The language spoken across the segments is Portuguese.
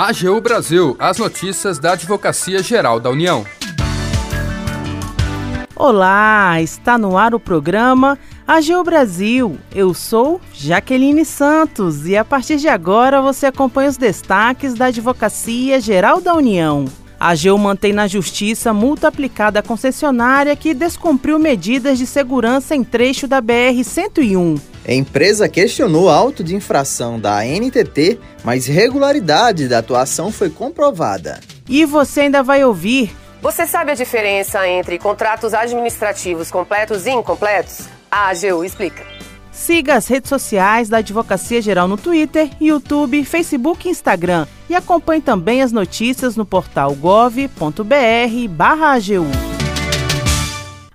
AGU Brasil, as notícias da Advocacia Geral da União. Olá, está no ar o programa AGU Brasil. Eu sou Jaqueline Santos e a partir de agora você acompanha os destaques da Advocacia Geral da União. A AGU mantém na justiça multa aplicada à concessionária que descumpriu medidas de segurança em trecho da BR-101. A empresa questionou auto de infração da NTT, mas regularidade da atuação foi comprovada. E você ainda vai ouvir. Você sabe a diferença entre contratos administrativos completos e incompletos? A AGU explica. Siga as redes sociais da Advocacia Geral no Twitter, YouTube, Facebook e Instagram. E acompanhe também as notícias no portal gov.br/agu.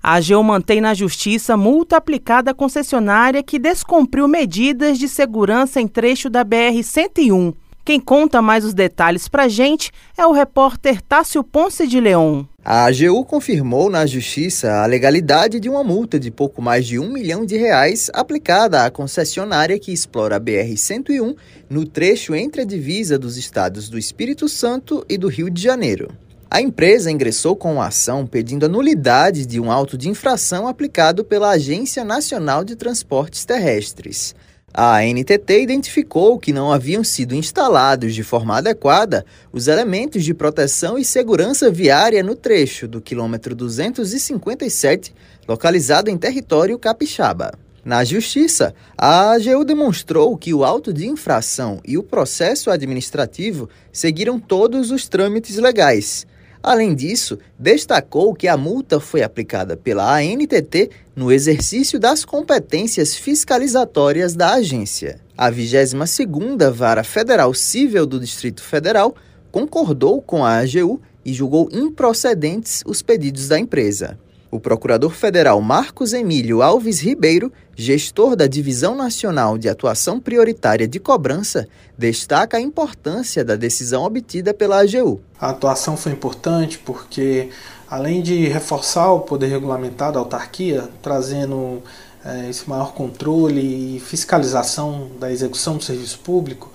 A AGU mantém na Justiça multa aplicada à concessionária que descumpriu medidas de segurança em trecho da BR-101. Quem conta mais os detalhes para a gente é o repórter Tássio Ponce de Leon. A AGU confirmou na Justiça a legalidade de uma multa de pouco mais de um milhão de reais aplicada à concessionária que explora a BR-101 no trecho entre a divisa dos estados do Espírito Santo e do Rio de Janeiro. A empresa ingressou com uma ação pedindo a nulidade de um auto de infração aplicado pela Agência Nacional de Transportes Terrestres. A ANTT identificou que não haviam sido instalados de forma adequada os elementos de proteção e segurança viária no trecho do quilômetro 257, localizado em território capixaba. Na Justiça, a AGU demonstrou que o auto de infração e o processo administrativo seguiram todos os trâmites legais Além disso, destacou que a multa foi aplicada pela ANTT no exercício das competências fiscalizatórias da agência. A 22ª Vara Federal Civil do Distrito Federal concordou com a AGU e julgou improcedentes os pedidos da empresa. O procurador federal Marcos Emílio Alves Ribeiro, gestor da Divisão Nacional de Atuação Prioritária de Cobrança, destaca a importância da decisão obtida pela AGU. A atuação foi importante porque, além de reforçar o poder regulamentar da autarquia, trazendo é, esse maior controle e fiscalização da execução do serviço público,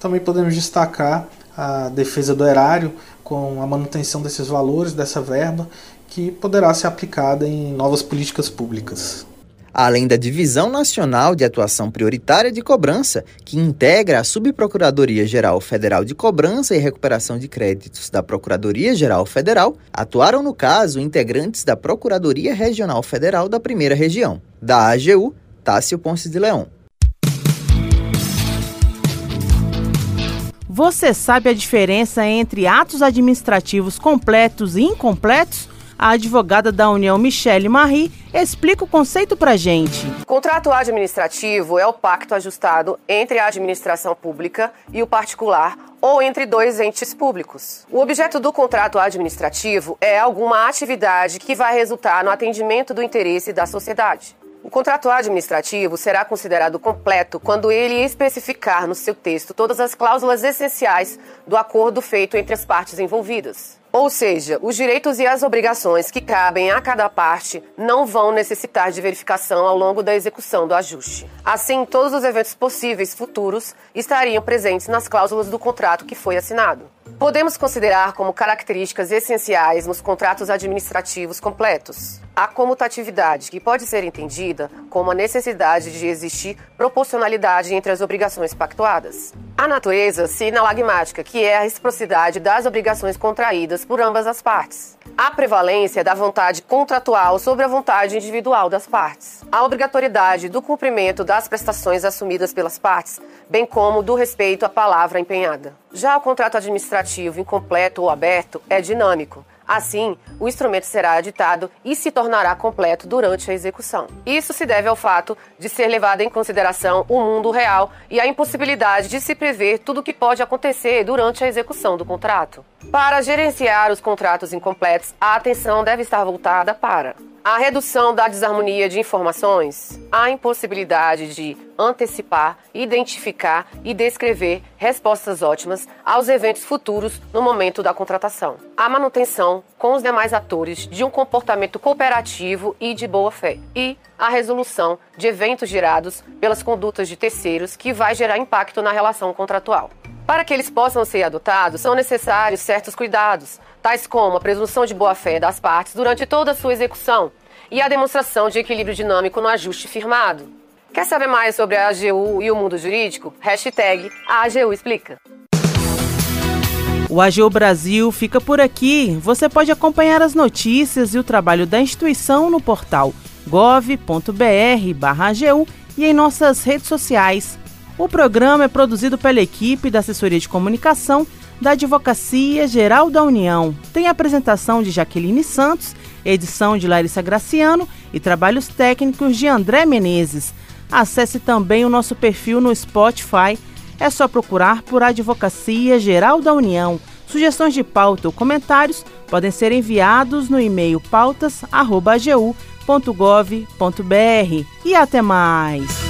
também podemos destacar a defesa do erário com a manutenção desses valores, dessa verba, que poderá ser aplicada em novas políticas públicas. Além da Divisão Nacional de Atuação Prioritária de Cobrança, que integra a Subprocuradoria-Geral Federal de Cobrança e Recuperação de Créditos da Procuradoria-Geral Federal, atuaram no caso integrantes da Procuradoria Regional Federal da Primeira Região. Da AGU, Tássio Ponce de Leão. Você sabe a diferença entre atos administrativos completos e incompletos? A advogada da União, Michele Marie, explica o conceito para gente. Contrato administrativo é o pacto ajustado entre a administração pública e o particular ou entre dois entes públicos. O objeto do contrato administrativo é alguma atividade que vai resultar no atendimento do interesse da sociedade. O contrato administrativo será considerado completo quando ele especificar no seu texto todas as cláusulas essenciais do acordo feito entre as partes envolvidas. Ou seja, os direitos e as obrigações que cabem a cada parte não vão necessitar de verificação ao longo da execução do ajuste. Assim, todos os eventos possíveis futuros estariam presentes nas cláusulas do contrato que foi assinado. Podemos considerar como características essenciais nos contratos administrativos completos a comutatividade, que pode ser entendida como a necessidade de existir proporcionalidade entre as obrigações pactuadas. A natureza sinalagmática, que é a reciprocidade das obrigações contraídas por ambas as partes. A prevalência da vontade contratual sobre a vontade individual das partes. A obrigatoriedade do cumprimento das prestações assumidas pelas partes, bem como do respeito à palavra empenhada. Já o contrato administrativo incompleto ou aberto é dinâmico Assim, o instrumento será editado e se tornará completo durante a execução. Isso se deve ao fato de ser levado em consideração o mundo real e a impossibilidade de se prever tudo o que pode acontecer durante a execução do contrato. Para gerenciar os contratos incompletos, a atenção deve estar voltada para a redução da desarmonia de informações, a impossibilidade de antecipar, identificar e descrever respostas ótimas aos eventos futuros no momento da contratação, a manutenção com os demais atores de um comportamento cooperativo e de boa fé, e a resolução de eventos gerados pelas condutas de terceiros que vai gerar impacto na relação contratual. Para que eles possam ser adotados, são necessários certos cuidados, tais como a presunção de boa-fé das partes durante toda a sua execução e a demonstração de equilíbrio dinâmico no ajuste firmado. Quer saber mais sobre a AGU e o mundo jurídico? Hashtag AGU Explica. O AGU Brasil fica por aqui. Você pode acompanhar as notícias e o trabalho da instituição no portal gov.br/agu e em nossas redes sociais. O programa é produzido pela equipe da Assessoria de Comunicação da Advocacia Geral da União. Tem apresentação de Jaqueline Santos, edição de Larissa Graciano e trabalhos técnicos de André Menezes. Acesse também o nosso perfil no Spotify. É só procurar por Advocacia Geral da União. Sugestões de pauta ou comentários podem ser enviados no e-mail pautas.agu.gov.br. E até mais!